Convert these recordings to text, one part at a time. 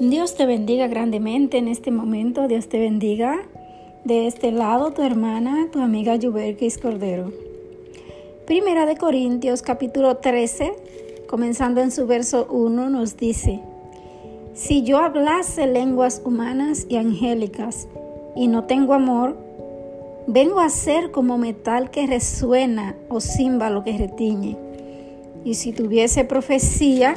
Dios te bendiga grandemente en este momento. Dios te bendiga. De este lado, tu hermana, tu amiga Yuberkis Cordero. Primera de Corintios, capítulo 13, comenzando en su verso 1, nos dice: Si yo hablase lenguas humanas y angélicas y no tengo amor, vengo a ser como metal que resuena o címbalo que retiñe. Y si tuviese profecía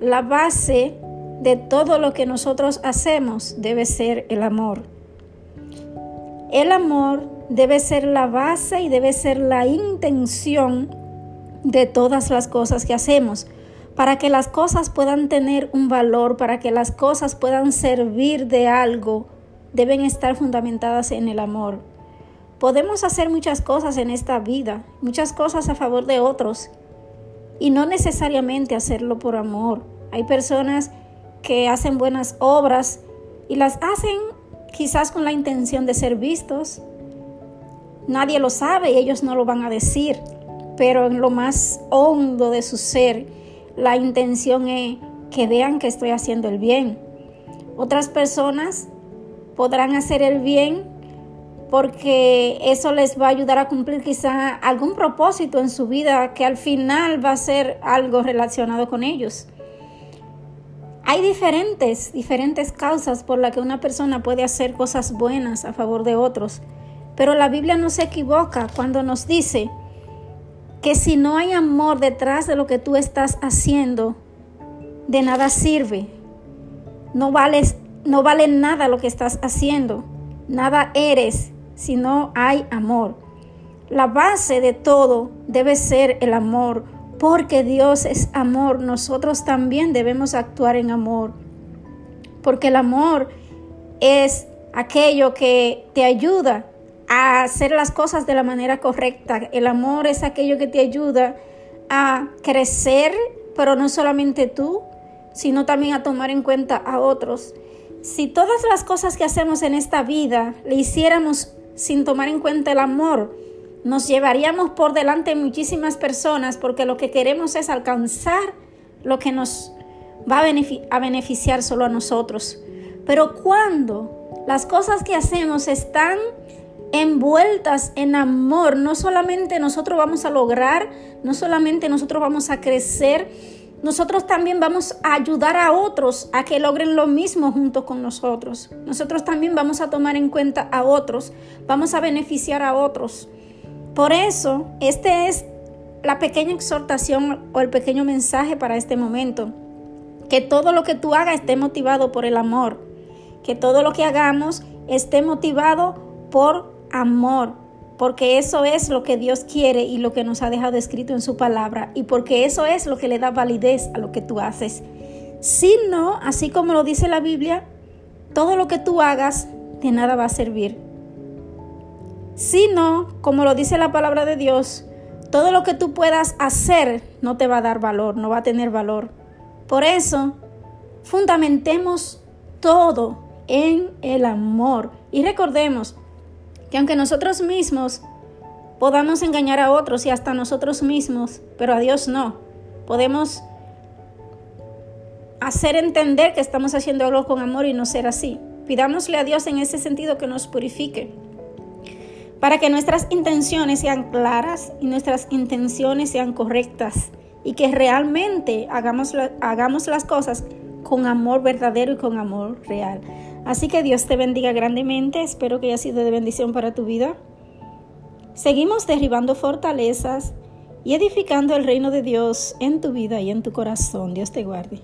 la base de todo lo que nosotros hacemos debe ser el amor. El amor debe ser la base y debe ser la intención de todas las cosas que hacemos, para que las cosas puedan tener un valor, para que las cosas puedan servir de algo, deben estar fundamentadas en el amor. Podemos hacer muchas cosas en esta vida, muchas cosas a favor de otros, y no necesariamente hacerlo por amor. Hay personas que hacen buenas obras y las hacen quizás con la intención de ser vistos. Nadie lo sabe y ellos no lo van a decir, pero en lo más hondo de su ser, la intención es que vean que estoy haciendo el bien. Otras personas podrán hacer el bien porque eso les va a ayudar a cumplir quizá algún propósito en su vida que al final va a ser algo relacionado con ellos. Hay diferentes, diferentes causas por las que una persona puede hacer cosas buenas a favor de otros, pero la Biblia no se equivoca cuando nos dice que si no hay amor detrás de lo que tú estás haciendo, de nada sirve. No no vale nada lo que estás haciendo. Nada eres si no hay amor. La base de todo debe ser el amor, porque Dios es amor. Nosotros también debemos actuar en amor, porque el amor es aquello que te ayuda a hacer las cosas de la manera correcta. El amor es aquello que te ayuda a crecer, pero no solamente tú, sino también a tomar en cuenta a otros. Si todas las cosas que hacemos en esta vida le hiciéramos sin tomar en cuenta el amor, nos llevaríamos por delante muchísimas personas porque lo que queremos es alcanzar lo que nos va a, beneficiar solo a nosotros. Pero cuando las cosas que hacemos están envueltas en amor, no solamente nosotros vamos a lograr, no solamente nosotros vamos a crecer, nosotros también vamos a ayudar a otros a que logren lo mismo junto con nosotros. Nosotros también vamos a tomar en cuenta a otros, vamos a beneficiar a otros. Por eso, este es la pequeña exhortación o el pequeño mensaje para este momento. Que todo lo que tú hagas esté motivado por el amor. Que todo lo que hagamos esté motivado por amor porque eso es lo que Dios quiere y lo que nos ha dejado escrito en su palabra, y porque eso es lo que le da validez a lo que tú haces. Si no, así como lo dice la Biblia, todo lo que tú hagas de nada va a servir. Si no, como lo dice la palabra de Dios, todo lo que tú puedas hacer no te va a dar valor, no va a tener valor. Por eso, fundamentemos todo en el amor. Y recordemos, que aunque nosotros mismos podamos engañar a otros y hasta nosotros mismos, pero a Dios no, podemos hacer entender que estamos haciendo algo con amor y no ser así. Pidámosle a Dios en ese sentido que nos purifique, para que nuestras intenciones sean claras y nuestras intenciones sean correctas y que realmente hagamos, hagamos las cosas con amor verdadero y con amor real. Así que Dios te bendiga grandemente, espero que haya sido de bendición para tu vida. Seguimos derribando fortalezas y edificando el reino de Dios en tu vida y en tu corazón. Dios te guarde.